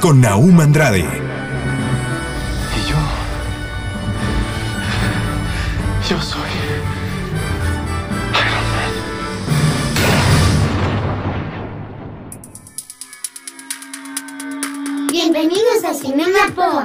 Con Naum Andrade, Y yo. Yo soy. Bienvenidos a Cinema Pop.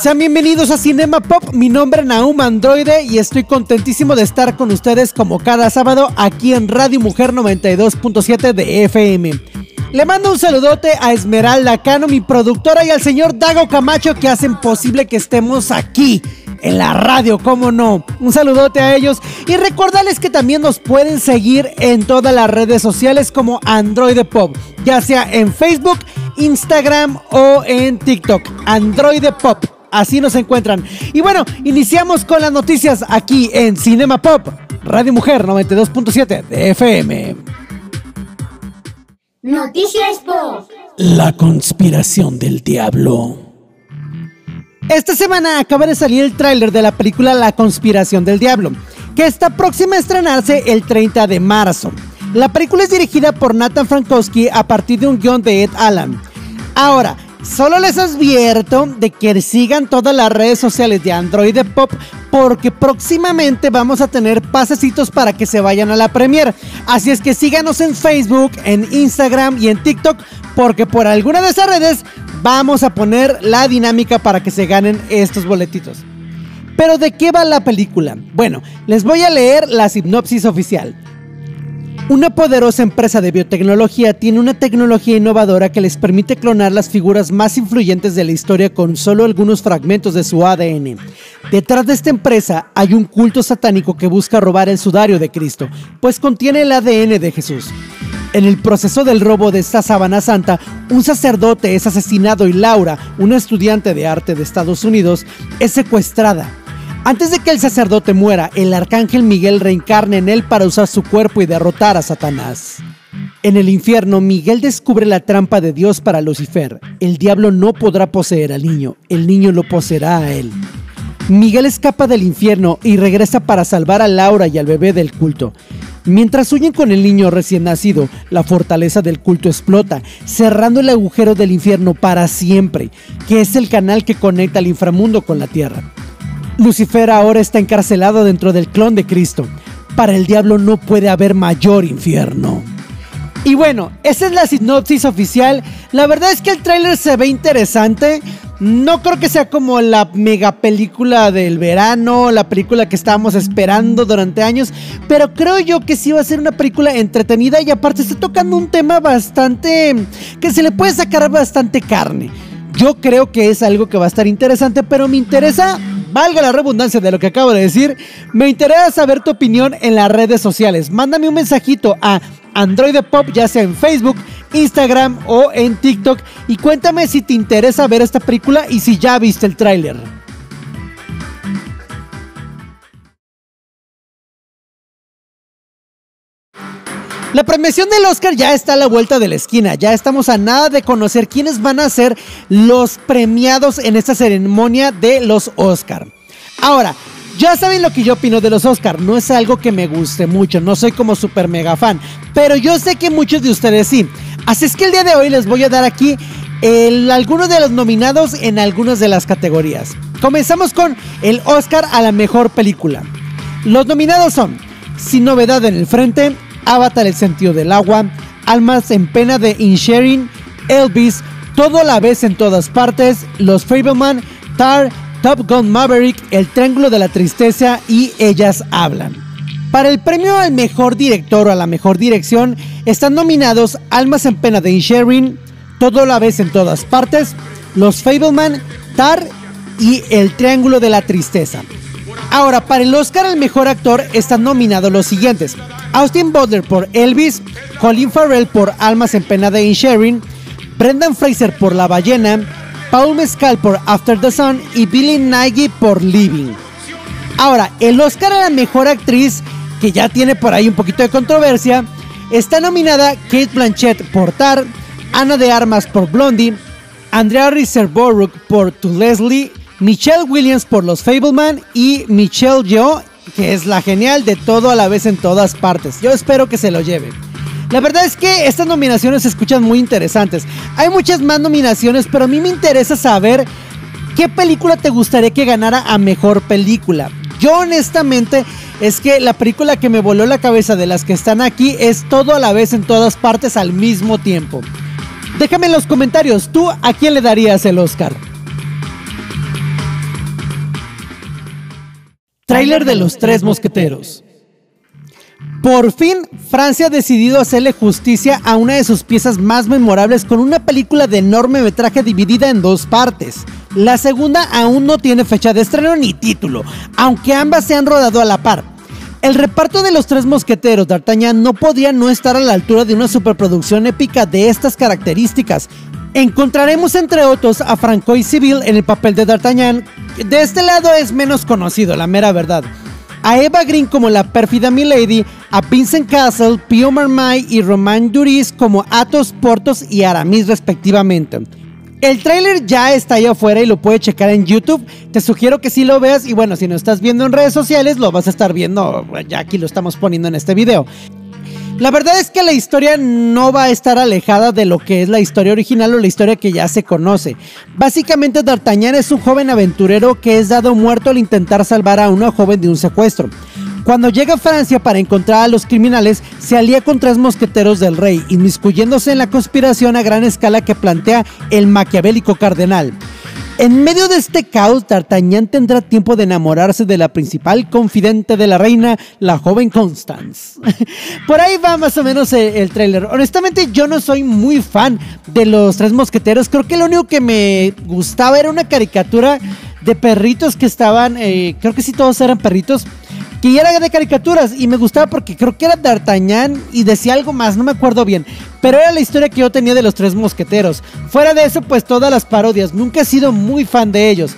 Sean bienvenidos a Cinema Pop, mi nombre es Naum Androide y estoy contentísimo de estar con ustedes como cada sábado aquí en Radio Mujer 92.7 de FM. Le mando un saludote a Esmeralda Cano, mi productora, y al señor Dago Camacho que hacen posible que estemos aquí en la radio, cómo no. Un saludote a ellos y recordarles que también nos pueden seguir en todas las redes sociales como Android Pop, ya sea en Facebook, Instagram o en TikTok. Android Pop. Así nos encuentran. Y bueno, iniciamos con las noticias aquí en Cinema Pop, Radio Mujer 92.7 de FM. Noticias Pop. La conspiración del diablo. Esta semana acaba de salir el tráiler de la película La conspiración del diablo, que está próxima a estrenarse el 30 de marzo. La película es dirigida por Nathan Frankowski a partir de un guion de Ed Allen. Ahora, solo les advierto de que sigan todas las redes sociales de Android Pop porque próximamente vamos a tener pasecitos para que se vayan a la premier. Así es que síganos en Facebook, en Instagram y en TikTok porque por alguna de esas redes vamos a poner la dinámica para que se ganen estos boletitos. Pero ¿de qué va la película? Bueno, les voy a leer la sinopsis oficial. Una poderosa empresa de biotecnología tiene una tecnología innovadora que les permite clonar las figuras más influyentes de la historia con solo algunos fragmentos de su ADN. Detrás de esta empresa hay un culto satánico que busca robar el sudario de Cristo, pues contiene el ADN de Jesús. En el proceso del robo de esta sábana santa, un sacerdote es asesinado y Laura, una estudiante de arte de Estados Unidos, es secuestrada. Antes de que el sacerdote muera, el arcángel Miguel reencarna en él para usar su cuerpo y derrotar a Satanás. En el infierno, Miguel descubre la trampa de Dios para Lucifer. El diablo no podrá poseer al niño, el niño lo poseerá a él. Miguel escapa del infierno y regresa para salvar a Laura y al bebé del culto. Mientras huyen con el niño recién nacido, la fortaleza del culto explota, cerrando el agujero del infierno para siempre, que es el canal que conecta al inframundo con la tierra. Lucifer ahora está encarcelado dentro del clon de Cristo. Para el diablo no puede haber mayor infierno. Y bueno, esa es la sinopsis oficial. La verdad es que el tráiler se ve interesante. No creo que sea como la mega película del verano, la película que estábamos esperando durante años, pero creo yo que sí va a ser una película entretenida y aparte está tocando un tema bastante que se le puede sacar bastante carne. Yo creo que es algo que va a estar interesante, pero me interesa, valga la redundancia de lo que acabo de decir, me interesa saber tu opinión en las redes sociales. Mándame un mensajito a Android Pop, ya sea en Facebook, Instagram o en TikTok, y cuéntame si te interesa ver esta película y si ya viste el tráiler. La premiación del Oscar ya está a la vuelta de la esquina. Ya estamos a nada de conocer quiénes van a ser los premiados en esta ceremonia de los Oscar. Ahora, ya saben lo que yo opino de los Oscar. No es algo que me guste mucho. No soy como super mega fan. Pero yo sé que muchos de ustedes sí. Así es que el día de hoy les voy a dar aquí algunos de los nominados en algunas de las categorías. Comenzamos con el Oscar a la mejor película. Los nominados son Sin novedad en el frente, Avatar el sentido del agua, Almas en pena de Insharing, Elvis, Todo a la vez en todas partes, Los Fableman, Tar, Top Gun Maverick, El Triángulo de la Tristeza y Ellas Hablan. Para el premio al mejor director o a la mejor dirección están nominados Almas en pena de Insharing, Todo a la vez en todas partes, Los Fableman, Tar y El Triángulo de la Tristeza. Ahora, para el Oscar al mejor actor están nominados los siguientes: Austin Butler por Elvis, Colin Farrell por Almas en Pena de Insharing, Brendan Fraser por La ballena, Paul Mescal por After the Sun y Billy Nagy por Living. Ahora, el Oscar a la mejor actriz, que ya tiene por ahí un poquito de controversia, está nominada Kate Blanchett por Tar, Ana de Armas por Blondie, Andrea Riseborough por To Leslie, Michelle Williams por Los Fableman y Michelle Yeoh, que es la genial de todo a la vez en todas partes. Yo espero que se lo lleve. La verdad es que estas nominaciones se escuchan muy interesantes. Hay muchas más nominaciones, pero a mí me interesa saber qué película te gustaría que ganara a mejor película. Yo honestamente es que la película que me voló la cabeza de las que están aquí es todo a la vez en todas partes al mismo tiempo. Déjame en los comentarios, ¿tú a quién le darías el Oscar? Trailer de los tres mosqueteros. Por fin, Francia ha decidido hacerle justicia a una de sus piezas más memorables con una película de enorme metraje dividida en dos partes. La segunda aún no tiene fecha de estreno ni título, aunque ambas se han rodado a la par. El reparto de los tres mosqueteros D'Artagnan no podía no estar a la altura de una superproducción épica de estas características. Encontraremos entre otros a Francois Civil en el papel de D'Artagnan. De este lado es menos conocido, la mera verdad. A Eva Green como la pérfida Milady, a Vincent Castle, Pio Marmay y Romain Duris como Athos, Portos y Aramis respectivamente. El tráiler ya está ahí afuera y lo puedes checar en YouTube. Te sugiero que sí lo veas y bueno, si no estás viendo en redes sociales, lo vas a estar viendo, ya aquí lo estamos poniendo en este video. La verdad es que la historia no va a estar alejada de lo que es la historia original o la historia que ya se conoce. Básicamente D'Artagnan es un joven aventurero que es dado muerto al intentar salvar a una joven de un secuestro. Cuando llega a Francia para encontrar a los criminales, se alía con tres mosqueteros del rey, inmiscuyéndose en la conspiración a gran escala que plantea el maquiavélico cardenal. En medio de este caos, D'Artagnan tendrá tiempo de enamorarse de la principal confidente de la reina, la joven Constance. Por ahí va más o menos el, el tráiler. Honestamente, yo no soy muy fan de los tres mosqueteros. Creo que lo único que me gustaba era una caricatura de perritos que estaban, eh, creo que sí todos eran perritos, que ya era de caricaturas y me gustaba porque creo que era D'Artagnan y decía algo más, no me acuerdo bien, pero era la historia que yo tenía de los tres mosqueteros. Fuera de eso, pues todas las parodias, nunca he sido muy fan de ellos.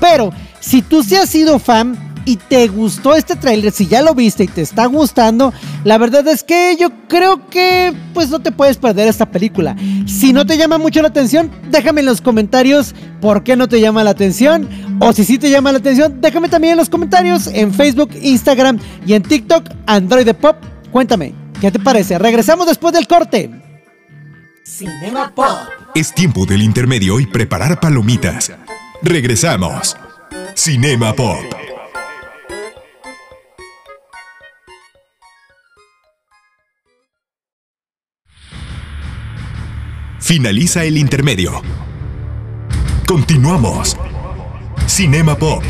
Pero si tú sí has sido fan, y te gustó este tráiler, si ya lo viste y te está gustando, la verdad es que yo creo que pues no te puedes perder esta película. Si no te llama mucho la atención, déjame en los comentarios por qué no te llama la atención. O si sí te llama la atención, déjame también en los comentarios en Facebook, Instagram y en TikTok, Android de Pop. Cuéntame, ¿qué te parece? Regresamos después del corte. Cinema Pop. Es tiempo del intermedio y preparar palomitas. Regresamos. Cinema Pop. Finaliza el intermedio. Continuamos. Cinema Pop.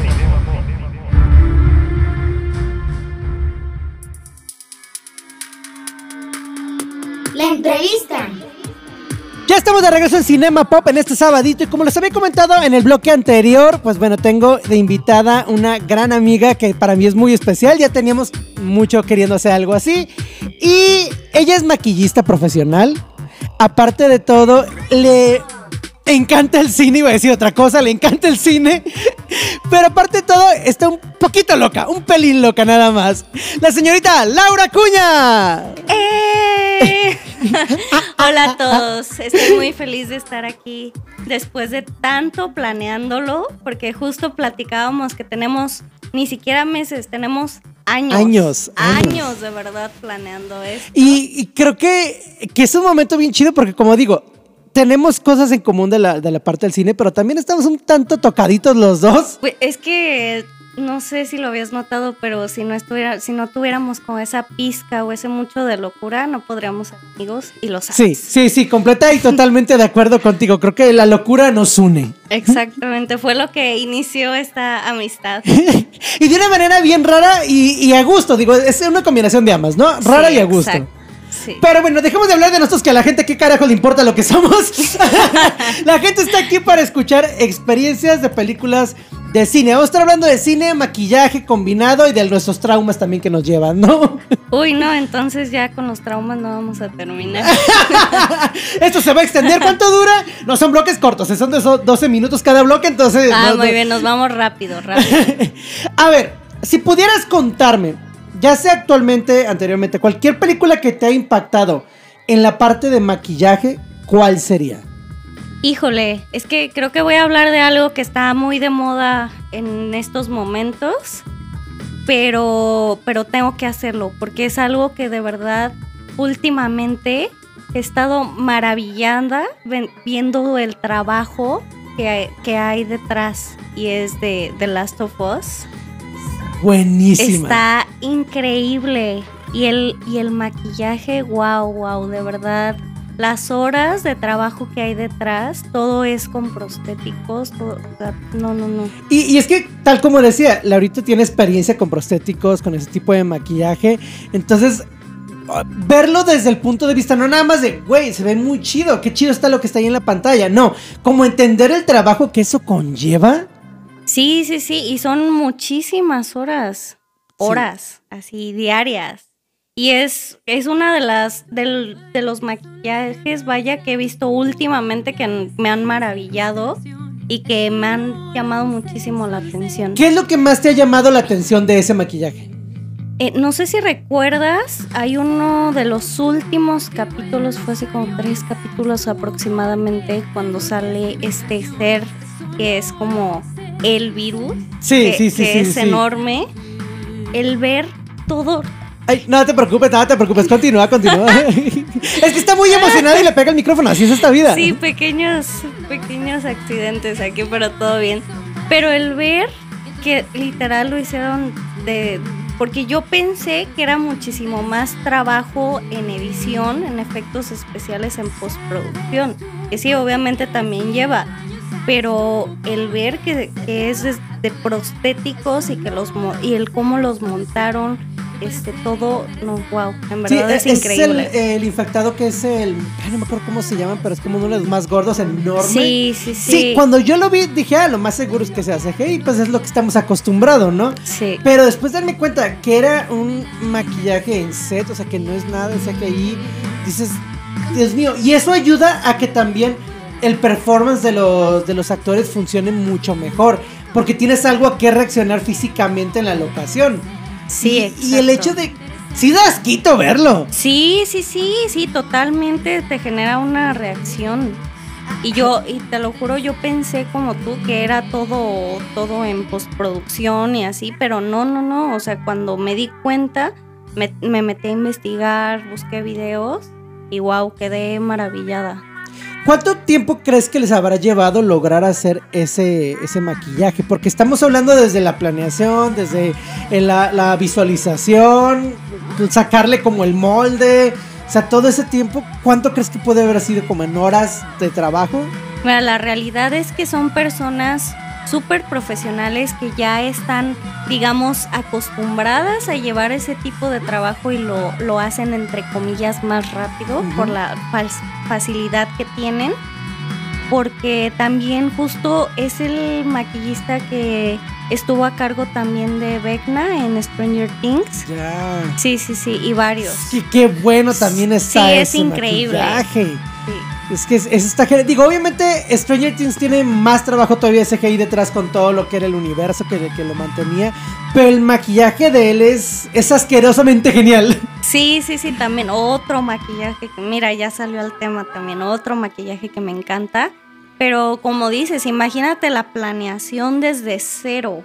La entrevista. Ya estamos de regreso en Cinema Pop en este sabadito y como les había comentado en el bloque anterior, pues bueno, tengo de invitada una gran amiga que para mí es muy especial, ya teníamos mucho queriendo hacer algo así y ella es maquillista profesional, aparte de todo, le encanta el cine, iba a decir otra cosa, le encanta el cine, pero aparte de todo, está un poquito loca, un pelín loca nada más. La señorita Laura Cuña. ¡Eh! Hola a todos, estoy muy feliz de estar aquí después de tanto planeándolo, porque justo platicábamos que tenemos ni siquiera meses, tenemos años. Años, años. Años de verdad planeando esto. Y, y creo que, que es un momento bien chido porque como digo, tenemos cosas en común de la, de la parte del cine, pero también estamos un tanto tocaditos los dos. Pues, Es que no sé si lo habías notado, pero si no estuviera, si no tuviéramos como esa pizca o ese mucho de locura, no podríamos ser amigos y lo Sí, sabes. sí, sí, completa y totalmente de acuerdo contigo. Creo que la locura nos une. Exactamente, fue lo que inició esta amistad. y de una manera bien rara y, y a gusto, digo, es una combinación de ambas, ¿no? Rara Sí, y a gusto. exacto, sí. Pero bueno, dejemos de hablar de nosotros que a la gente qué carajo le importa lo que somos. la gente está aquí para escuchar experiencias de películas de cine. Vamos a estar hablando de cine, maquillaje combinado y de nuestros traumas también que nos llevan, ¿no? Uy, no, entonces ya con los traumas no vamos a terminar. Esto se va a extender. ¿Cuánto dura? No son bloques cortos, son de esos 12 minutos cada bloque, entonces. Ah, no- muy no- bien, nos vamos rápido, rápido. A ver, si pudieras contarme, ya sea actualmente, anteriormente, cualquier película que te ha impactado en la parte de maquillaje, ¿cuál sería? Híjole, es que creo que voy a hablar de algo que está muy de moda en estos momentos, pero, pero tengo que hacerlo porque es algo que de verdad últimamente he estado maravillada viendo el trabajo que hay, que hay detrás y es de The Last of Us. Buenísima. Está increíble. Y el, y el maquillaje, wow, wow, de verdad. Las horas de trabajo que hay detrás, todo es con prostéticos. todo- o sea, no, no, no. Y, y es que, tal como decía, Laurita tiene experiencia con prostéticos, con ese tipo de maquillaje. Entonces, ah, verlo desde el punto de vista, no nada más de, güey, se ve muy chido, qué chido está lo que está ahí en la pantalla. No, como entender el trabajo que eso conlleva. Sí, sí, sí. Y son muchísimas horas. Horas, así, diarias. Y es, es una de las del- de los maquillajes, vaya, que he visto últimamente que me han maravillado y que me han llamado muchísimo la atención. ¿Qué es lo que más te ha llamado la atención de ese maquillaje? Eh, no sé si recuerdas, hay uno de los últimos capítulos, fue hace como tres capítulos aproximadamente, cuando sale este ser que es como el virus. Sí, que, sí, sí, que sí, es sí. enorme. El ver todo. Ay, no te preocupes, no te preocupes, continúa, continúa. es que está muy emocionado y le pega el micrófono, así es esta vida. Sí, pequeños, pequeños accidentes aquí, pero todo bien. Pero el ver que literal lo hicieron de... Porque yo pensé que era muchísimo más trabajo en edición, en efectos especiales, en postproducción. Que sí, obviamente también lleva. Pero el ver que, que es de, prostéticos y que los y el cómo los montaron, este todo, no, wow, en Sí, verdad es, es increíble. el, el infectado que es el. Ay, no me acuerdo cómo se llaman, pero es como uno de los más gordos, enorme. Sí, sí, sí. Sí, cuando yo lo vi, dije, ah, lo más seguro es que sea CGI, pues es lo que estamos acostumbrados, ¿no? Sí. Pero después de darme cuenta que era un maquillaje en set, o sea, que no es nada de CGI, dices, Dios mío, y eso ayuda a que también el performance de los, de los actores funcione mucho mejor, porque tienes algo a qué reaccionar físicamente en la locación. Sí, y, y el hecho exacto. de... Sí das quito verlo. Sí, sí, sí, sí, totalmente te genera una reacción. Y yo, y te lo juro, yo pensé como tú que era todo, todo en postproducción y así, pero no, no, no. O sea, cuando me di cuenta, me, me metí a investigar, busqué videos y wow, quedé maravillada. ¿Cuánto tiempo crees que les habrá llevado lograr hacer ese, ese maquillaje? Porque estamos hablando desde la planeación, desde eh, la, la visualización, sacarle como el molde. O sea, todo ese tiempo, ¿cuánto crees que puede haber sido como en horas de trabajo? Mira, la realidad es que son personas súper profesionales que ya están, digamos, acostumbradas a llevar ese tipo de trabajo y lo, lo hacen entre comillas más rápido por la facilidad que tienen. Porque también justo es el maquillista que estuvo a cargo también de Vecna en Stranger Things. Sí, sí, sí, y varios. Qué bueno también está Sí, es increíble. maquillaje. Sí. Es que es, es esta Digo, obviamente Stranger Things tiene más trabajo todavía CGI detrás con todo lo que era el universo que, que lo mantenía. Pero el maquillaje de él es, es asquerosamente genial. Sí, sí, sí, también otro maquillaje mira, ya salió al tema también, otro maquillaje que me encanta. Pero como dices, imagínate la planeación desde cero,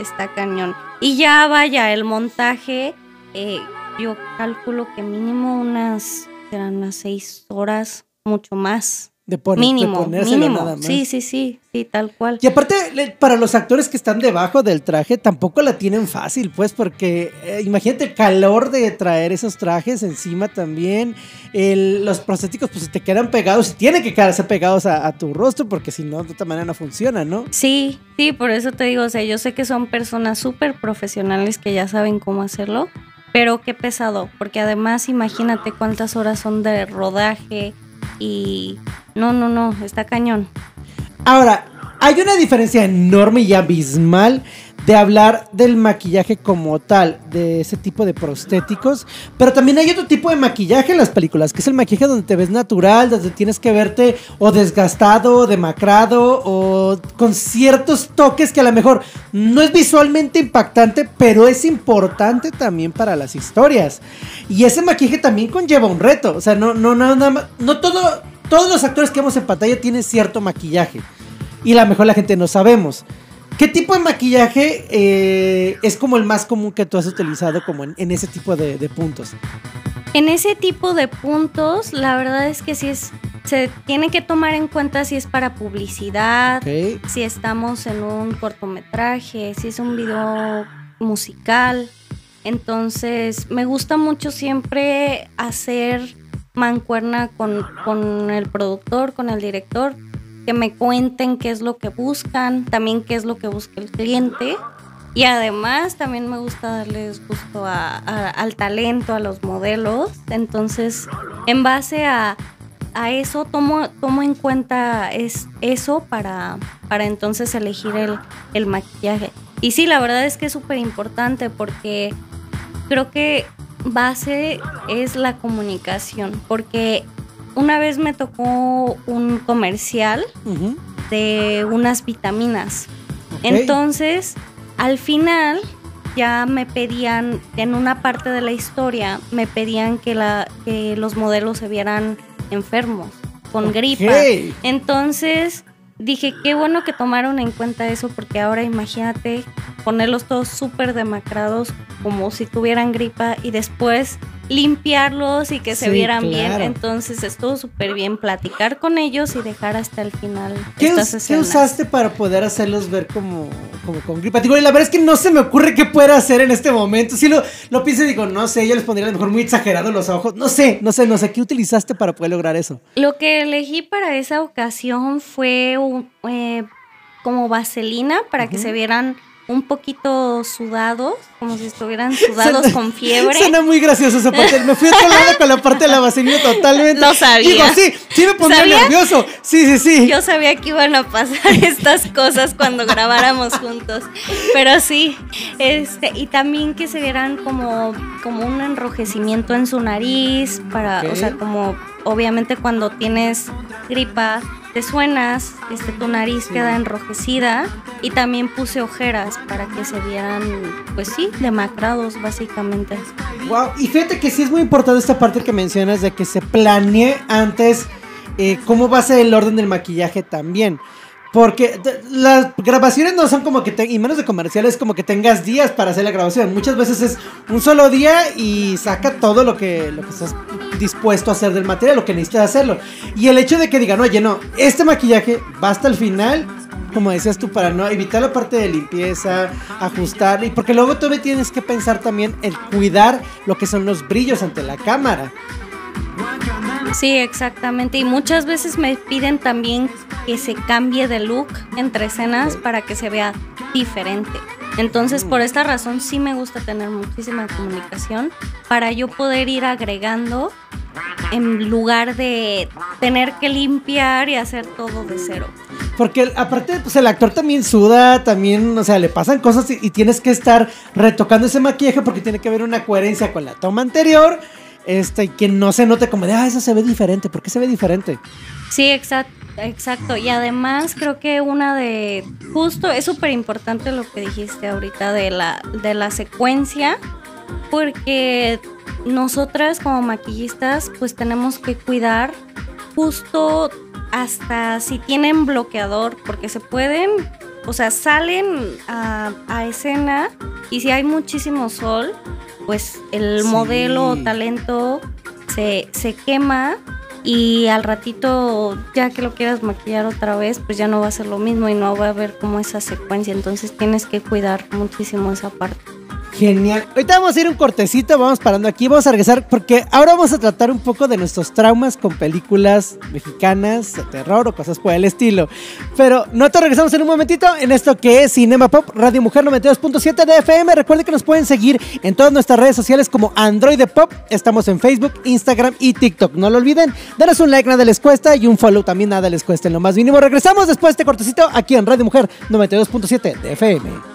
está cañón. Y ya vaya, el montaje, eh, yo calculo que mínimo unas, serán unas seis horas, mucho más. De, pon- de mínimo, ponérselo mínimo. nada más. Sí, sí, sí, sí, tal cual. Y aparte, para los actores que están debajo del traje, tampoco la tienen fácil, pues, porque eh, imagínate el calor de traer esos trajes encima también. El- los prostéticos, pues, te quedan pegados y tienen que quedarse pegados a, a tu rostro, porque si no, de otra manera no funciona, ¿no? Sí, sí, por eso te digo, o sea, yo sé que son personas súper profesionales que ya saben cómo hacerlo, pero qué pesado, porque además imagínate cuántas horas son de rodaje y no, no, no, está cañón. Ahora, hay una diferencia enorme y abismal de hablar del maquillaje como tal, de ese tipo de prostéticos, pero también hay otro tipo de maquillaje en las películas, que es el maquillaje donde te ves natural, donde tienes que verte o desgastado, o demacrado, o con ciertos toques que a lo mejor no es visualmente impactante, pero es importante también para las historias. Y ese maquillaje también conlleva un reto, o sea, no, no, no, más- no todo, todos los actores que vemos en pantalla tienen cierto maquillaje. Y a lo mejor la gente no sabemos. ¿Qué tipo de maquillaje eh, es como el más común que tú has utilizado como en, en ese tipo de, de puntos? En ese tipo de puntos, la verdad es que sí es, se tiene que tomar en cuenta si es para publicidad, si estamos en un cortometraje, si es un video musical. Entonces, me gusta mucho siempre hacer mancuerna con, con el productor, con el director, que me cuenten qué es lo que buscan, también qué es lo que busca el cliente. Y además también me gusta darles gusto a- al talento, a los modelos. Entonces, en base a, a eso, tomo, tomo en cuenta es, eso para, para entonces elegir el, el maquillaje. Y sí, la verdad es que es súper importante porque creo que base es la comunicación. Porque una vez me tocó un comercial de unas vitaminas. Entonces, al final ya me pedían, en una parte de la historia, me pedían que, la, que los modelos se vieran enfermos, con gripa. Entonces, dije, qué bueno que tomaron en cuenta eso, porque ahora imagínate ponerlos todos súper demacrados, como si tuvieran gripa, y después limpiarlos y que se Sí, vieran bien. Entonces, estuvo súper bien platicar con ellos y dejar hasta el final ¿Qué, estas us- qué usaste para poder hacerlos ver como, como con gripa? Digo, y la verdad es que no se me ocurre qué pueda hacer en este momento. Si lo, lo pienso y digo, no sé, yo les pondría a lo mejor muy exagerado los ojos. No sé, no sé, no sé. ¿Qué utilizaste para poder lograr eso? Lo que elegí para esa ocasión fue un, eh, como vaselina para que se vieran un poquito sudados, como si estuvieran sudados Suena- con fiebre. Suena muy gracioso esa parte. Me fui a otro lado con la parte de la vaselina totalmente. Lo sabía. Digo, sí, sí me pondría ¿Sabía? nervioso. Sí, sí, sí. Yo sabía que iban a pasar estas cosas cuando grabáramos juntos. Pero sí, este, y también que se vieran como, como un enrojecimiento en su nariz, para, o sea, como obviamente cuando tienes gripa, te suenas, este, tu nariz queda enrojecida. Y también puse ojeras para que se vieran, pues sí, demacrados, básicamente. Wow, y fíjate que sí es muy importante esta parte que mencionas de que se planee antes eh, cómo va a ser el orden del maquillaje también. Porque las grabaciones no son como que, te- y menos de comerciales, como que tengas días para hacer la grabación. Muchas veces es un solo día y saca todo lo que, lo que estás dispuesto a hacer del material, lo que necesitas hacerlo. Y el hecho de que digan, oye, no, este maquillaje va hasta el final, como decías tú, para no evitar la parte de limpieza, ajustar, y porque luego tú tienes que pensar también el cuidar lo que son los brillos ante la cámara. Sí, exactamente. Y muchas veces me piden también que se cambie de look entre escenas para que se vea diferente. Entonces, por esta razón sí me gusta tener muchísima comunicación para yo poder ir agregando en lugar de tener que limpiar y hacer todo de cero. Porque aparte, pues el actor también suda, también, o sea, le pasan cosas y, y tienes que estar retocando ese maquillaje porque tiene que haber una coherencia con la toma anterior. Este, y que no se note como de, ah, eso se ve diferente. ¿Por qué se ve diferente? Sí, exacto. Exacto, y además creo que una de, justo es súper importante lo que dijiste ahorita de la, de la secuencia, porque nosotras como maquillistas pues tenemos que cuidar justo hasta si tienen bloqueador, porque se pueden, o sea, salen a, a escena y si hay muchísimo sol, pues el Sí. modelo o talento se, se quema y al ratito, ya que lo quieras maquillar otra vez, pues ya no va a ser lo mismo y no va a haber como esa secuencia. Entonces tienes que cuidar muchísimo esa parte. Genial. Ahorita vamos a ir un cortecito, vamos parando aquí, vamos a regresar porque ahora vamos a tratar un poco de nuestros traumas con películas mexicanas de terror o cosas por el estilo. Pero no te regresamos en un momentito en esto que es Cinema Pop, Radio Mujer 92.7 de FM. Recuerden que nos pueden seguir en todas nuestras redes sociales como Android Pop. Estamos en Facebook, Instagram y TikTok. No lo olviden, danos un like, nada les cuesta y un follow también nada les cuesta en lo más mínimo. Regresamos después de este cortecito aquí en Radio Mujer 92.7 de FM.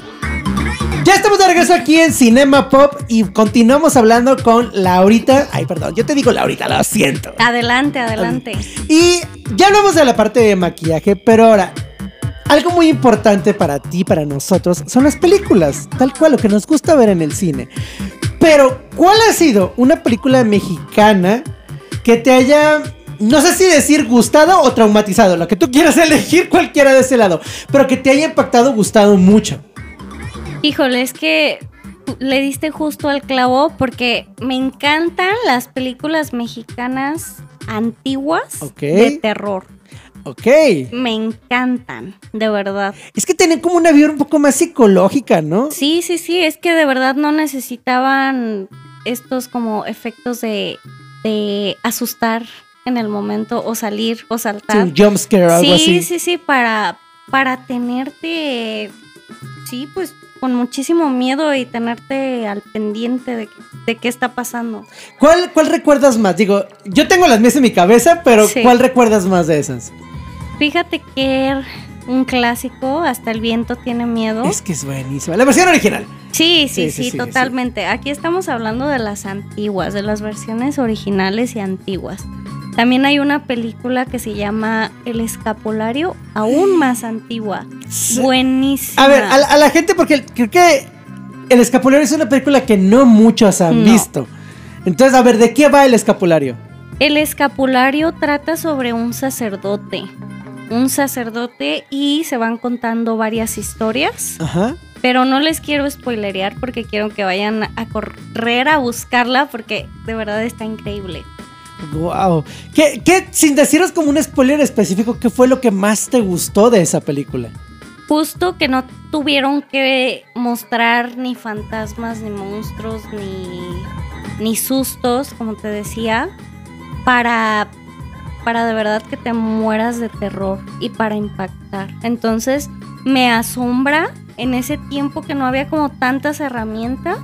Ya estamos de regreso aquí en Cinema Pop y continuamos hablando con Laurita. Ay, perdón, yo te digo Laurita, lo siento. Adelante, adelante. Y ya hablamos de la parte de maquillaje, pero ahora, algo muy importante para ti, para nosotros, son las películas, tal cual, lo que nos gusta ver en el cine. Pero, ¿cuál ha sido una película mexicana que te haya, no sé si decir gustado o traumatizado, lo que tú quieras elegir cualquiera de ese lado, pero que te haya impactado, gustado mucho? Híjole, es que le diste justo al clavo porque me encantan las películas mexicanas antiguas de terror. Ok. Me encantan, de verdad. Es que tienen como una vibra un poco más psicológica, ¿no? Sí, sí, sí, es que de verdad no necesitaban estos como efectos de, de asustar en el momento o salir o Sí, saltar. un jumpscare algo sí, así. sí, sí, para, para tenerte, sí, pues con muchísimo miedo y tenerte al pendiente de, de qué está pasando. ¿Cuál, ¿Cuál recuerdas más? Digo, yo tengo las mías en mi cabeza, pero Sí. ¿cuál recuerdas más de esas? Fíjate que un clásico, hasta el viento tiene miedo. Es que es buenísima. La versión original. Sí, sí, Sí, sí, sí, sí, totalmente. Aquí estamos hablando de las antiguas, de las versiones originales y antiguas. También hay una película que se llama El Escapulario, aún más antigua. Sí. Buenísima. A ver, a la, a la gente, porque creo que El Escapulario es una película que no muchos han No. visto. Entonces, a ver, ¿de qué va El Escapulario? El escapulario trata sobre un sacerdote. Un sacerdote y se van contando varias historias. Ajá. Pero no les quiero spoilerear porque quiero que vayan a correr a buscarla porque de verdad está increíble. Wow. ¿Qué, sin deciros como un spoiler específico, qué fue lo que más te gustó de esa película? Justo que no tuvieron que mostrar ni fantasmas, ni monstruos, ni, ni sustos, como te decía, para, para de verdad que te mueras de terror y para impactar. Entonces me asombra en ese tiempo que no había como tantas herramientas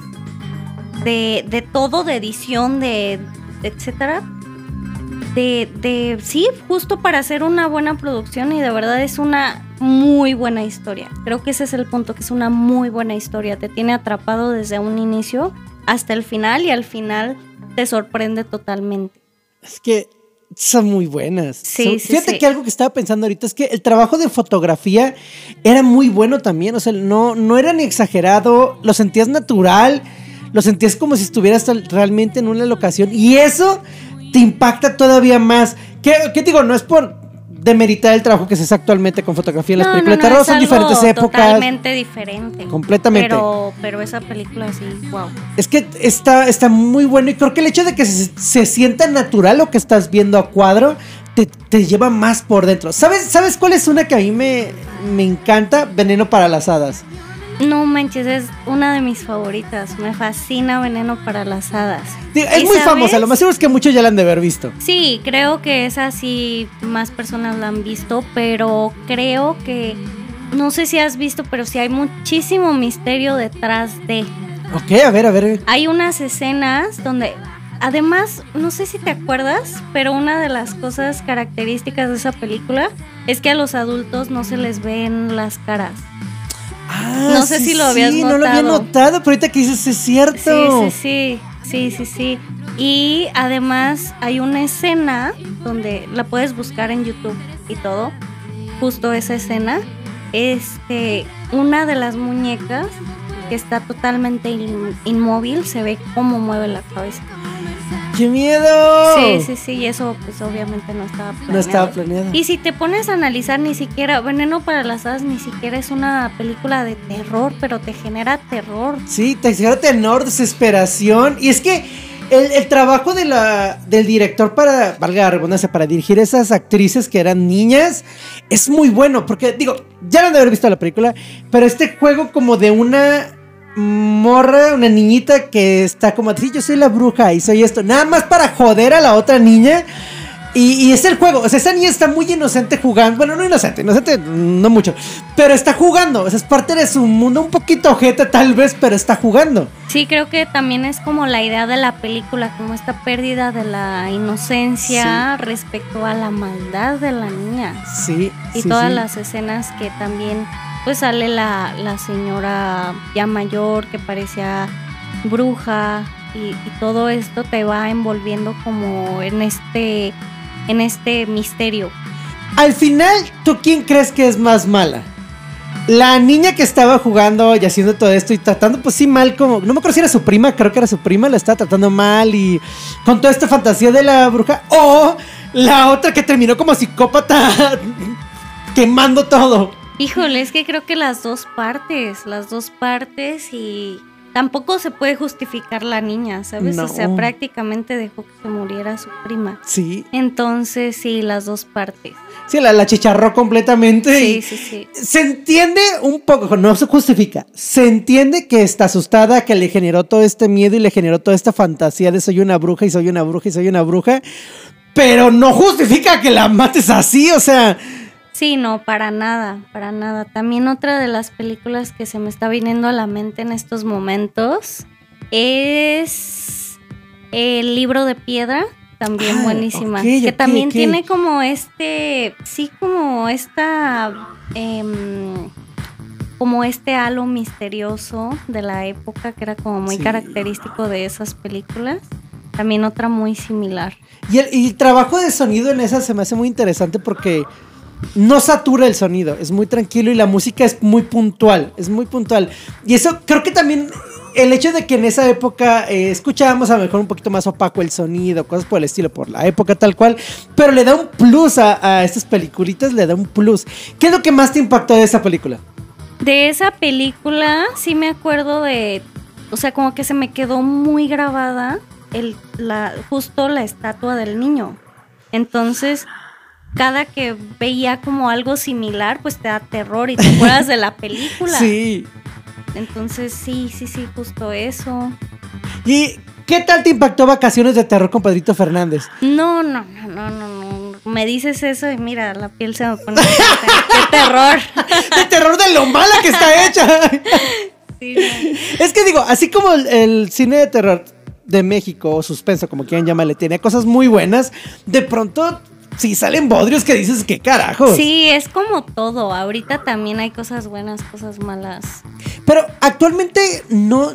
de, de todo, de edición, de etcétera. De, de, sí, justo para hacer una buena producción y de verdad es una muy buena historia. Creo que ese es el punto, que es una muy buena historia. Te tiene atrapado desde un inicio hasta el final y al final te sorprende totalmente. Es que son muy buenas. Sí, Son- sí, Fíjate sí. que algo que estaba pensando ahorita es que el trabajo de fotografía era muy bueno también. O sea, no, no era ni exagerado, lo sentías natural, lo sentías como si estuvieras realmente en una locación. Y eso te impacta todavía más. ¿Qué, qué digo? No es por demeritar el trabajo que se hace actualmente con fotografía en las No, películas no, de terror. Son diferentes épocas. Totalmente diferente. Completamente. Pero, pero esa película sí, wow. Es que está, está muy bueno y creo que el hecho de que se, se sienta natural lo que estás viendo a cuadro te, te lleva más por dentro. ¿Sabes, ¿Sabes cuál es una que a mí me, me encanta? Veneno para las hadas. No manches, es una de mis favoritas. Me fascina Veneno para las Hadas. Digo, Es ¿Y muy sabes? famosa, lo más seguro es que muchos ya la han de haber visto. Sí, creo que esa sí más personas la han visto, pero creo que no sé si has visto, pero sí hay muchísimo misterio detrás de. Ok, a ver, a ver. Hay unas escenas donde además, no sé si te acuerdas, pero una de las cosas características de esa película es que a los adultos no se les ven las caras. Ah, No sé si lo habías sí, no lo había notado. notado, pero ahorita que dices es cierto. Sí, sí, sí. Sí, sí, sí. Y además hay una escena donde la puedes buscar en YouTube y todo. Justo esa escena. Este, una de las muñecas que está totalmente in- inmóvil se ve cómo mueve la cabeza. ¡Qué miedo! Sí, sí, sí, y eso pues obviamente no estaba planeado. No estaba planeado. Y si te pones a analizar, ni siquiera, Veneno para las Hadas ni siquiera es una película de terror, pero te genera terror. Sí, te genera tenor, desesperación. Y es que el, el trabajo de la, del director para, valga la redundancia, para dirigir esas actrices que eran niñas, es muy bueno. Porque, digo, ya no han de haber visto la película, pero este juego como de una morra, una niñita que está como, sí, yo soy la bruja y soy esto, nada más para joder a la otra niña. Y, y es el juego, o sea, esa niña está muy inocente jugando, bueno, no inocente, inocente no mucho, pero está jugando, o sea, es parte de su mundo, un poquito ojete tal vez, pero está jugando. Sí, creo que también es como la idea de la película, como esta pérdida de la inocencia respecto a la maldad de la niña. Sí. Y sí, todas sí. las escenas que también, pues sale la, la señora ya mayor que parecía bruja y, y todo esto te va envolviendo como en este, en este misterio. Al final, ¿tú quién crees que es más mala? La niña que estaba jugando y haciendo todo esto y tratando, pues sí, mal como. No me acuerdo si era su prima, creo que era su prima, la estaba tratando mal y con toda esta fantasía de la bruja. O la otra que terminó como psicópata quemando todo. Híjole, es que creo que las dos partes, las dos partes y tampoco se puede justificar la niña, ¿sabes? No. O sea, prácticamente dejó que se muriera su prima. Sí. Entonces, sí, las dos partes. Sí, la, la chicharró completamente. Sí, y sí, sí. Se entiende un poco, no se justifica. Se entiende que está asustada, que le generó todo este miedo y le generó toda esta fantasía de soy una bruja y soy una bruja y soy una bruja. Pero no justifica que la mates así, o sea. Sí, no, para nada, para nada. También otra de las películas que se me está viniendo a la mente en estos momentos es El libro de piedra, también Ah, buenísima. que también tiene como este, sí, como esta, em, como este halo misterioso de la época que era como muy Sí. característico de esas películas. También otra muy similar. Y el, y el trabajo de sonido en esa se me hace muy interesante porque no satura el sonido, es muy tranquilo y la música es muy puntual, es muy puntual. Y eso creo que también el hecho de que en esa época eh, escuchábamos a lo mejor un poquito más opaco el sonido, cosas por el estilo, por la época tal cual, pero le da un plus a, a estas peliculitas, le da un plus. ¿Qué es lo que más te impactó de esa película? De esa película sí me acuerdo de, o sea, como que se me quedó muy grabada el, la, justo la estatua del niño. Entonces, cada que veía como algo similar, pues te da terror y te acuerdas de la película. Sí. Entonces, sí, sí, sí, justo eso. ¿Y qué tal te impactó Vacaciones de Terror con Pedrito Fernández? No, no, no, no, no, no. Me dices eso y mira, la piel se me pone. ¡Qué terror! ¡De terror de lo mala que está hecha! Sí, no. Es que digo, así como el, el cine de terror de México o suspenso, como quieran llamarle, tiene cosas muy buenas, de pronto sí salen bodrios que dices, ¿qué carajos? Sí, es como todo. Ahorita también hay cosas buenas, cosas malas. Pero actualmente no,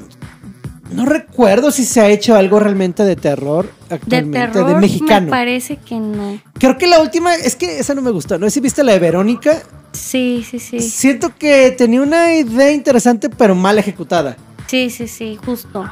no recuerdo si se ha hecho algo realmente de terror De actualmente, de, terror mexicano. me parece que no. Creo que la última, es que esa no me gustó, no sé si viste la de Verónica. Sí, sí, sí. Siento que tenía una idea interesante, pero mal ejecutada. Sí, sí, sí, justo.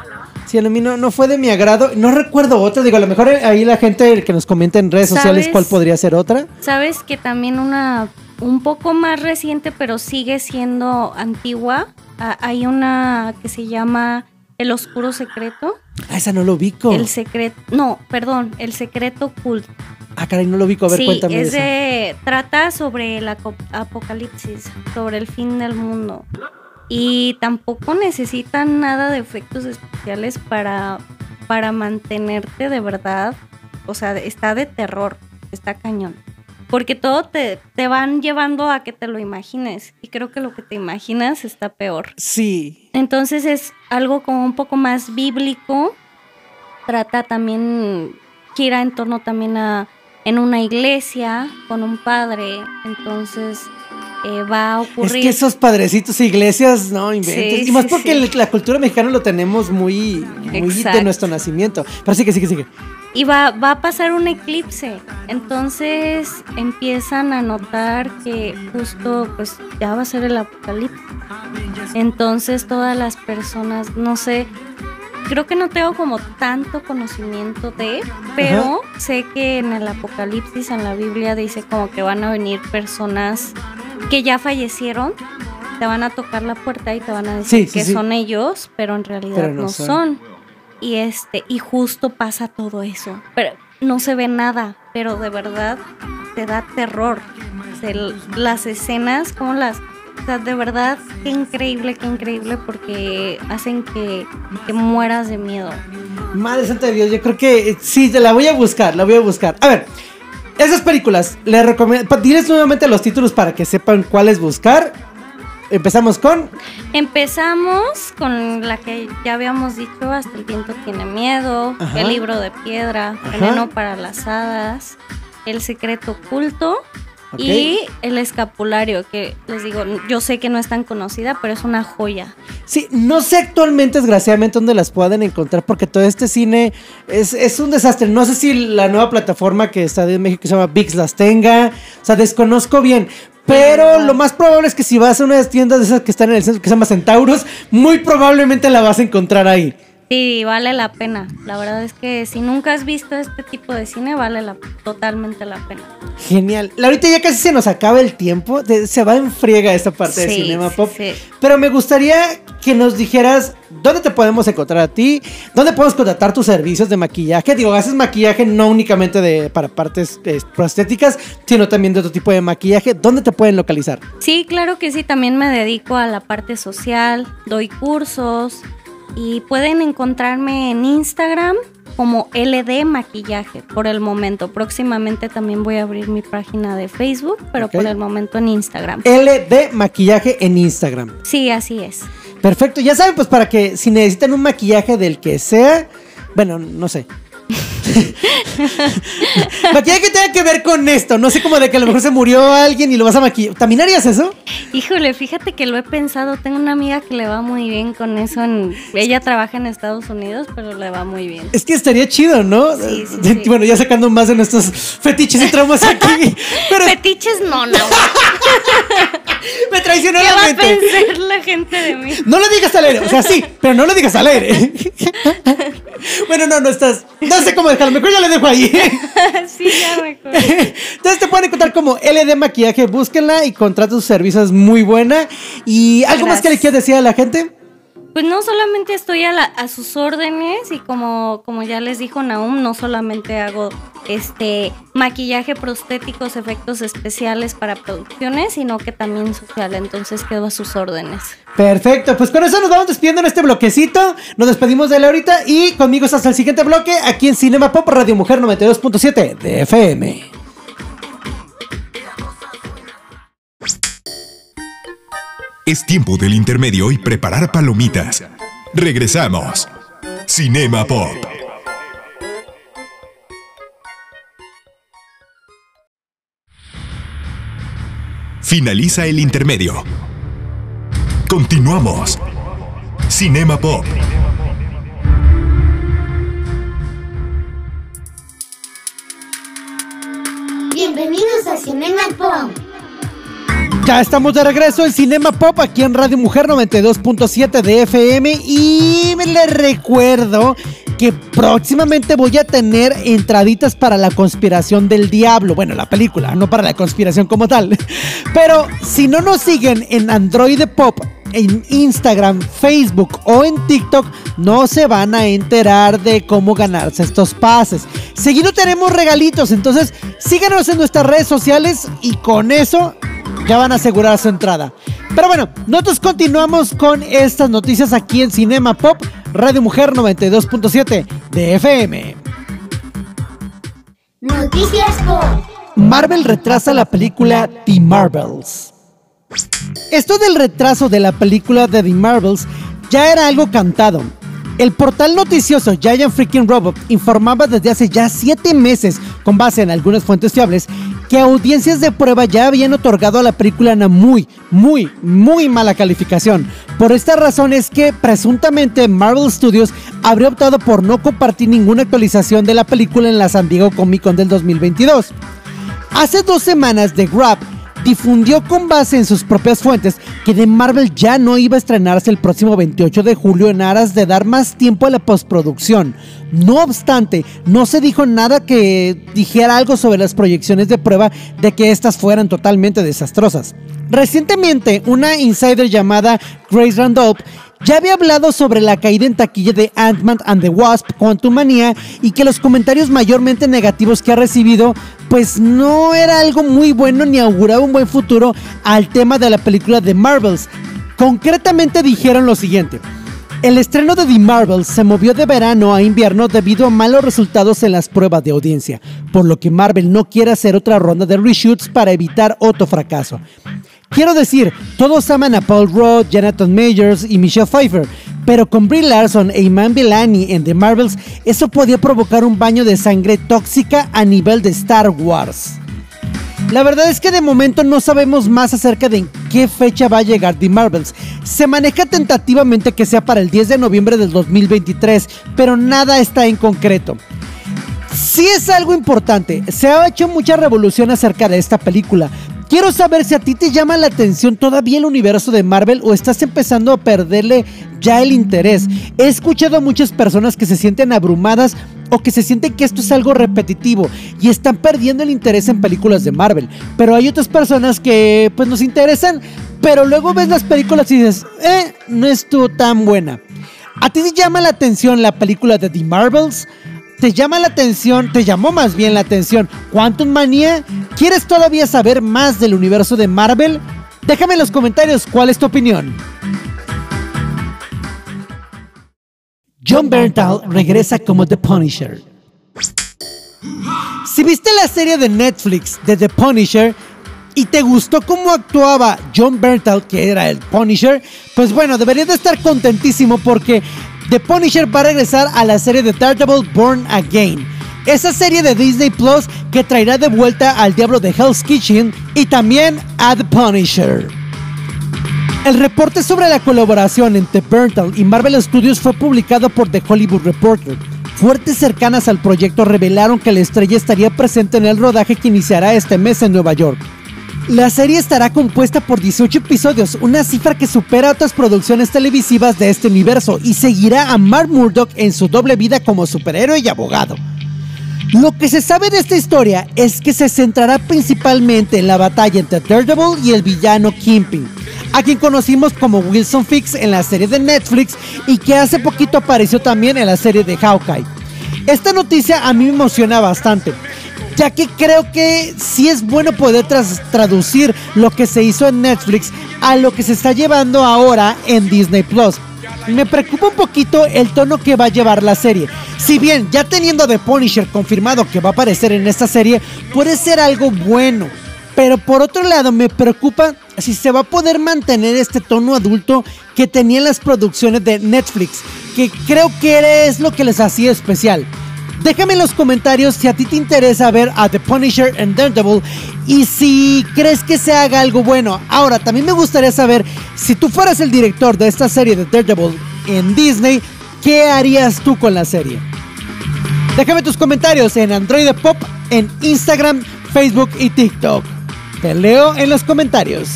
Sí, a mí no, no fue de mi agrado. No recuerdo otra. Digo, a lo mejor ahí la gente que nos comenta en redes sociales cuál podría ser otra. Sabes que también una un poco más reciente, pero sigue siendo antigua. ah, hay una que se llama El Oscuro Secreto. Ah, esa no lo ubico. El secreto. No, perdón, El Secreto Oculto. Ah, caray, no lo ubico. A ver, sí, cuéntame es de, trata sobre el apocalipsis, sobre el fin del mundo. Y tampoco necesitan nada de efectos especiales para, para mantenerte de verdad. O sea, está de terror, está cañón. Porque todo te, te van llevando a que te lo imagines. Y creo que lo que te imaginas está peor. Sí. Entonces es algo como un poco más bíblico. Trata también, gira en torno también a en una iglesia con un padre. Entonces eh, va a Es ocurrir. que esos padrecitos e iglesias, no inventes. Sí, y más sí, porque sí. la cultura mexicana lo tenemos muy, muy de nuestro nacimiento. Pero sí que sí que sigue. Y va, va a pasar un eclipse. Entonces empiezan a notar que justo pues ya va a ser el apocalipsis. Entonces todas las personas, no sé, creo que no tengo como tanto conocimiento de, pero sé que en el apocalipsis, en la Biblia dice como que van a venir personas que ya fallecieron. Te van a tocar la puerta y te van a decir Sí, sí, que sí. son ellos, pero en realidad Pero no no, son. son. Y este, y justo pasa todo eso. Pero no se ve nada, pero de verdad te da terror. Se- las escenas, como las. O sea, de verdad, qué increíble, qué increíble, porque hacen que, que mueras de miedo. Madre santa de Dios, yo creo que eh, sí, te la voy a buscar, la voy a buscar. A ver, esas películas, les recomiendo. Diles nuevamente los títulos para que sepan cuáles buscar. Empezamos con. Empezamos con la que ya habíamos dicho, Hasta el viento tiene miedo, Ajá. El libro de piedra. Veneno para las hadas, El secreto oculto Y El escapulario, que les digo, yo sé que no es tan conocida, pero es una joya. Sí, no sé actualmente, desgraciadamente, dónde las pueden encontrar, porque todo este cine es, es un desastre. No sé si la nueva plataforma que está en México que se llama VIX las tenga. O sea, desconozco bien. Pero lo más probable es que si vas a una de las tiendas de esas que están en el centro que se llama Centauros, muy probablemente la vas a encontrar ahí. Sí, vale la pena. La verdad es que si nunca has visto este tipo de cine, vale la, totalmente la pena. Genial. Ahorita ya casi se nos acaba el tiempo. de- se va en friega esta parte de Cinema sí, Pop. sí. Pero me gustaría que nos dijeras dónde te podemos encontrar a ti, dónde podemos contratar tus servicios de maquillaje. Digo, haces maquillaje no únicamente de, para partes eh, prostéticas, sino también de otro tipo de maquillaje. ¿Dónde te pueden localizar? Sí, claro que sí, también me dedico a la parte social, doy cursos y pueden encontrarme en Instagram como LD Maquillaje por el momento. Próximamente también voy a abrir mi página de Facebook, pero por el momento en Instagram. LD Maquillaje en Instagram. Sí, así es. Perfecto. Ya saben, pues para que si necesitan un maquillaje del que sea, bueno, no sé. Maquillaje que tenga que ver con esto. No sé como de que a lo mejor se murió alguien y lo vas a maquillar. ¿También harías eso? Híjole, fíjate que lo he pensado. Tengo una amiga que le va muy bien con eso. En, ella trabaja en Estados Unidos, pero le va muy bien. Es que estaría chido, ¿no? Sí, sí, sí. Bueno, ya sacando más de nuestros fetiches y traumas aquí. Pero Fetiches no, no. me traicionó ¿Qué la va a mente. pensar la gente de mí? No lo digas al aire, o sea, sí, pero no lo digas al aire. bueno, no, no estás. No sé cómo dejarlo, mejor ya lo dejo ahí. sí, ya me acuerdo. Entonces te pueden encontrar como LD Maquillaje, búsquenla y contrata sus servicios, muy buena. ¿Y algo más que le quieras decir a la gente? Pues no solamente estoy a, la- a sus órdenes y como, como ya les dijo Naum, no solamente hago este maquillaje prostéticos, efectos especiales para producciones, sino que también social, entonces quedo a sus órdenes. Perfecto, pues con eso nos vamos despidiendo en este bloquecito. Nos despedimos de él ahorita y conmigo hasta el siguiente bloque aquí en Cinema Pop Radio Mujer 92.7 de FM. Es tiempo del intermedio y preparar palomitas. Regresamos. Cinema Pop. Finaliza el intermedio. Continuamos. Cinema Pop. Bienvenidos a Cinema Pop. Ya estamos de regreso en Cinema Pop aquí en Radio Mujer 92.7 de FM y les recuerdo que próximamente voy a tener entraditas para la conspiración del diablo, bueno, la película, no para la conspiración como tal. Pero si no nos siguen en Android Pop, en Instagram, Facebook o en TikTok, no se van a enterar de cómo ganarse estos pases. Seguido tenemos regalitos, entonces síganos en nuestras redes sociales y con eso ya van a asegurar su entrada. Pero bueno, nosotros continuamos con estas noticias aquí en Cinema Pop, Radio Mujer 92.7 de FM. Noticias Pop. Marvel retrasa la película The Marvels. Esto del retraso de la película de The Marvels ya era algo cantado. El portal noticioso Giant Freaking Robot informaba desde hace ya 7 meses, con base en algunas fuentes fiables, que audiencias de prueba ya habían otorgado a la película una muy, muy, muy mala calificación. Por esta razón es que presuntamente Marvel Studios habría optado por no compartir ninguna actualización de la película en la San Diego Comic Con del 2022. Hace dos semanas The Grab difundió con base en sus propias fuentes que The Marvel ya no iba a estrenarse el próximo 28 de julio en aras de dar más tiempo a la postproducción. No obstante, no se dijo nada que dijera algo sobre las proyecciones de prueba de que estas fueran totalmente desastrosas. Recientemente, una insider llamada Grace Randolph ya había hablado sobre la caída en taquilla de Ant-Man and the Wasp Quantumania y que los comentarios mayormente negativos que ha recibido pues no era algo muy bueno ni auguraba un buen futuro al tema de la película de Marvels. Concretamente dijeron lo siguiente. El estreno de The Marvels se movió de verano a invierno debido a malos resultados en las pruebas de audiencia, por lo que Marvel no quiere hacer otra ronda de reshoots para evitar otro fracaso. Quiero decir, todos aman a Paul Rudd, Jonathan Majors y Michelle Pfeiffer, pero con Brie Larson e Iman Vellani en The Marvels, eso podía provocar un baño de sangre tóxica a nivel de Star Wars. La verdad es que de momento no sabemos más acerca de en qué fecha va a llegar The Marvels. Se maneja tentativamente que sea para el 10 de noviembre del 2023, pero nada está en concreto. Sí es algo importante, se ha hecho mucha revolución acerca de esta película, Quiero saber si a ti te llama la atención todavía el universo de Marvel o estás empezando a perderle ya el interés. He escuchado a muchas personas que se sienten abrumadas o que se sienten que esto es algo repetitivo y están perdiendo el interés en películas de Marvel. Pero hay otras personas que pues nos interesan, pero luego ves las películas y dices, eh, no estuvo tan buena. ¿A ti te llama la atención la película de The Marvels? ¿Te llama la atención, te llamó más bien la atención Quantum Manía? ¿Quieres todavía saber más del universo de Marvel? Déjame en los comentarios cuál es tu opinión. John Bernthal regresa como The Punisher. Si viste la serie de Netflix de The Punisher y te gustó cómo actuaba John Bernthal, que era el Punisher, pues bueno, deberías de estar contentísimo porque The Punisher va a regresar a la serie de Daredevil Born Again. Esa serie de Disney Plus que traerá de vuelta al diablo de Hell's Kitchen y también a The Punisher. El reporte sobre la colaboración entre Berntal y Marvel Studios fue publicado por The Hollywood Reporter. Fuertes cercanas al proyecto revelaron que la estrella estaría presente en el rodaje que iniciará este mes en Nueva York. La serie estará compuesta por 18 episodios, una cifra que supera otras producciones televisivas de este universo y seguirá a Mark Murdock en su doble vida como superhéroe y abogado. Lo que se sabe de esta historia es que se centrará principalmente en la batalla entre Daredevil y el villano Kingpin, a quien conocimos como Wilson Fix en la serie de Netflix y que hace poquito apareció también en la serie de Hawkeye. Esta noticia a mí me emociona bastante, ya que creo que sí es bueno poder traducir lo que se hizo en Netflix a lo que se está llevando ahora en Disney Plus. Me preocupa un poquito el tono que va a llevar la serie. Si bien ya teniendo The Punisher confirmado que va a aparecer en esta serie, puede ser algo bueno. Pero por otro lado me preocupa si se va a poder mantener este tono adulto que tenían las producciones de Netflix, que creo que es lo que les hacía especial. Déjame en los comentarios si a ti te interesa ver a The Punisher en Daredevil y si crees que se haga algo bueno. Ahora, también me gustaría saber si tú fueras el director de esta serie de Daredevil en Disney, ¿qué harías tú con la serie? Déjame tus comentarios en Android Pop, en Instagram, Facebook y TikTok. Te leo en los comentarios.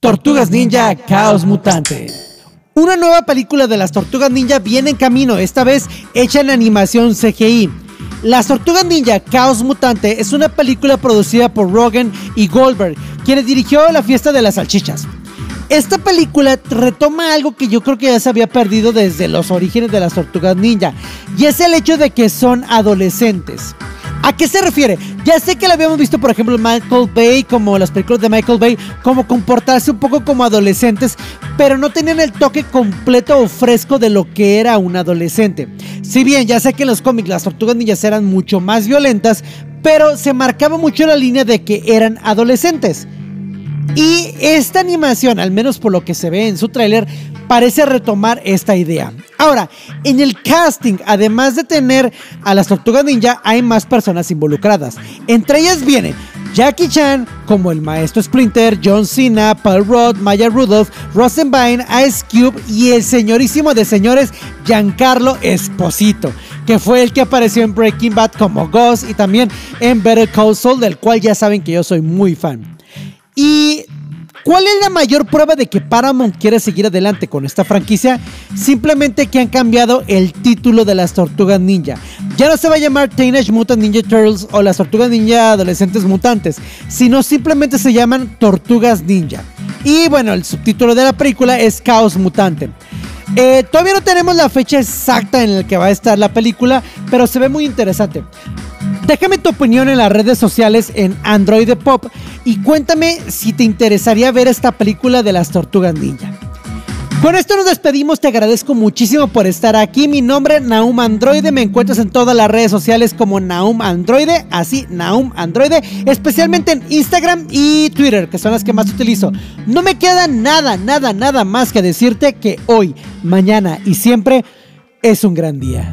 Tortugas Ninja Caos Mutante. Una nueva película de las Tortugas Ninja viene en camino, esta vez hecha en animación CGI. Las Tortugas Ninja Caos Mutante es una película producida por Rogan y Goldberg, quienes dirigió La Fiesta de las Salchichas. Esta película retoma algo que yo creo que ya se había perdido desde los orígenes de las Tortugas Ninja, y es el hecho de que son adolescentes. ¿A qué se refiere? Ya sé que lo habíamos visto, por ejemplo, en Michael Bay, como las películas de Michael Bay, como comportarse un poco como adolescentes, pero no tenían el toque completo o fresco de lo que era un adolescente. Si bien ya sé que en los cómics las tortugas ninjas eran mucho más violentas, pero se marcaba mucho la línea de que eran adolescentes. Y esta animación, al menos por lo que se ve en su tráiler, parece retomar esta idea. Ahora, en el casting, además de tener a las tortugas ninja, hay más personas involucradas. Entre ellas vienen Jackie Chan como el maestro Splinter, John Cena, Paul Rudd, Maya Rudolph, Rosenbein, Ice Cube y el señorísimo de señores Giancarlo Esposito, que fue el que apareció en Breaking Bad como Ghost y también en Better Call Saul, del cual ya saben que yo soy muy fan. Y ¿Cuál es la mayor prueba de que Paramount quiere seguir adelante con esta franquicia? Simplemente que han cambiado el título de las Tortugas Ninja. Ya no se va a llamar Teenage Mutant Ninja Turtles o las Tortugas Ninja Adolescentes Mutantes, sino simplemente se llaman Tortugas Ninja. Y bueno, el subtítulo de la película es Caos Mutante. Eh, todavía no tenemos la fecha exacta en la que va a estar la película, pero se ve muy interesante. Déjame tu opinión en las redes sociales en Android Pop y cuéntame si te interesaría ver esta película de las tortugas ninja. Con esto nos despedimos, te agradezco muchísimo por estar aquí. Mi nombre es Naum Androide, me encuentras en todas las redes sociales como Naum Androide, así Naum Androide, especialmente en Instagram y Twitter, que son las que más utilizo. No me queda nada, nada, nada más que decirte que hoy, mañana y siempre es un gran día.